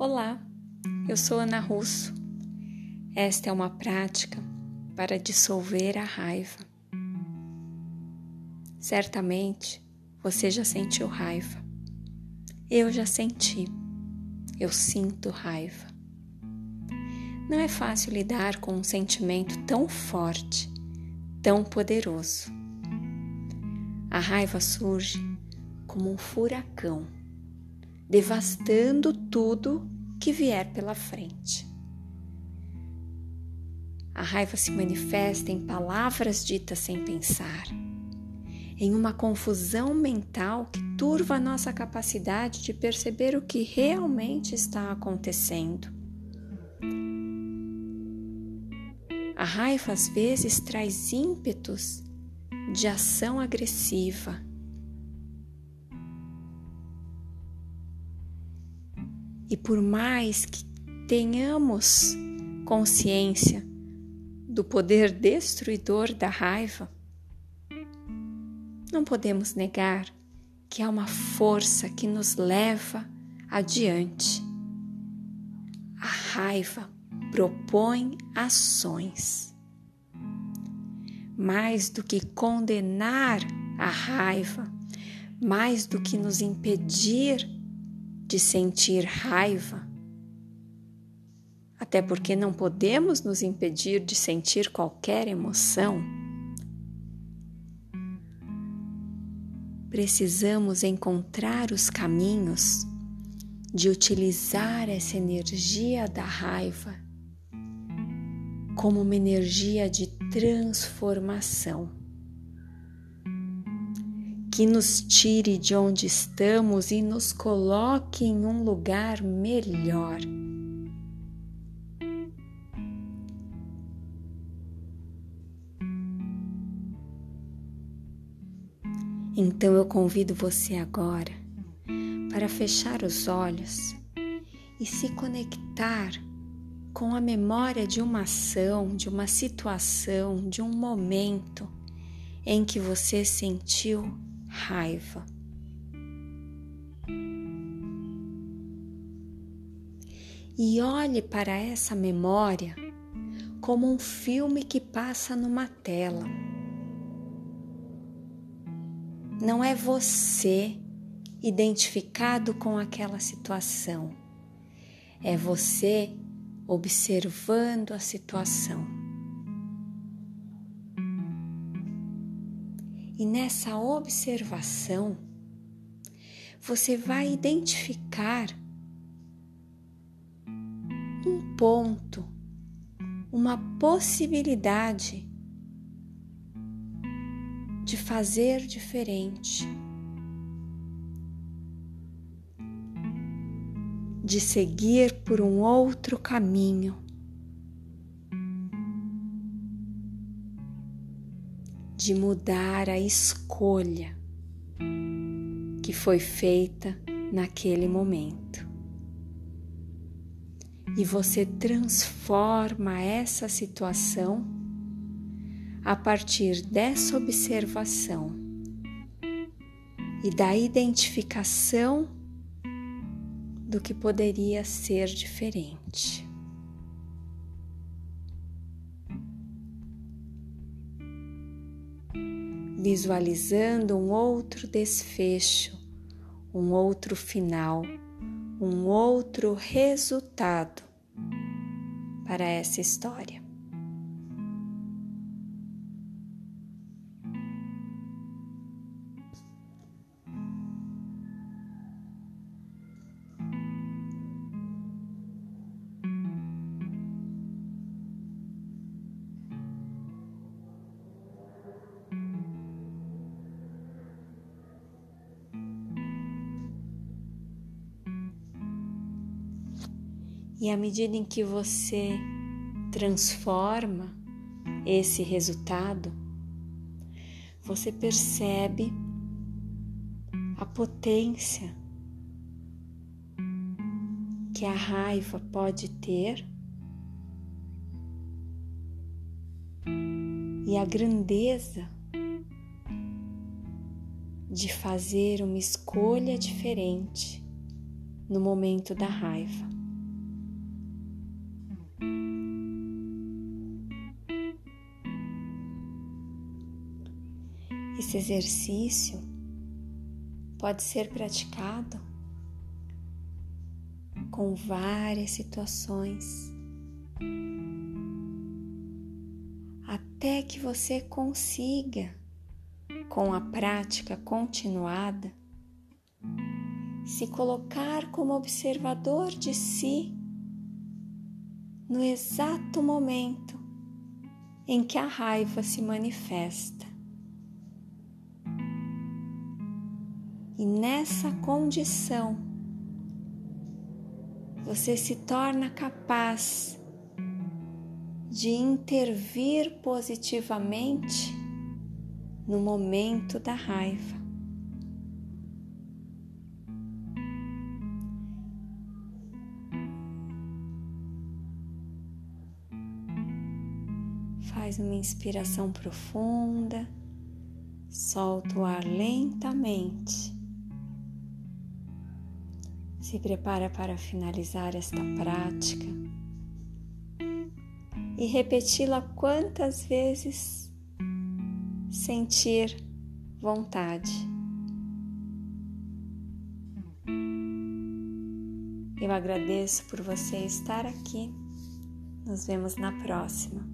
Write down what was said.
Olá, eu sou Ana Russo. Esta é uma prática para dissolver a raiva. Certamente você já sentiu raiva. Eu já senti. Eu sinto raiva. Não é fácil lidar com um sentimento tão forte, tão poderoso. A raiva surge como um furacão devastando tudo que vier pela frente. A raiva se manifesta em palavras ditas sem pensar, em uma confusão mental que turva a nossa capacidade de perceber o que realmente está acontecendo. A raiva às vezes traz ímpetos de ação agressiva E por mais que tenhamos consciência do poder destruidor da raiva, não podemos negar que há uma força que nos leva adiante. A raiva propõe ações. Mais do que condenar a raiva, mais do que nos impedir de sentir raiva, até porque não podemos nos impedir de sentir qualquer emoção. Precisamos encontrar os caminhos de utilizar essa energia da raiva como uma energia de transformação que nos tire de onde estamos e nos coloque em um lugar melhor. Então eu convido você agora para fechar os olhos e se conectar com a memória de uma ação, de uma situação, de um momento em que você sentiu raiva. E olhe para essa memória como um filme que passa numa tela. Não é você identificado com aquela situação, é você observando a situação. E nessa observação, você vai identificar um ponto, uma possibilidade de fazer diferente, de seguir por um outro caminho. De mudar a escolha que foi feita naquele momento. E você transforma essa situação a partir dessa observação e da identificação do que poderia ser diferente. Visualizando um outro desfecho, um outro final, um outro resultado para essa história. E à medida em que você transforma esse resultado, você percebe a potência que a raiva pode ter e a grandeza de fazer uma escolha diferente no momento da raiva. Esse exercício pode ser praticado com várias situações até que você consiga, com a prática continuada, se colocar como observador de si no exato momento em que a raiva se manifesta. E nessa condição, você se torna capaz de intervir positivamente no momento da raiva. Faz uma inspiração profunda, solta o ar lentamente. Se prepara para finalizar esta prática e repeti-la quantas vezes sentir vontade. Eu agradeço por você estar aqui. Nos vemos na próxima.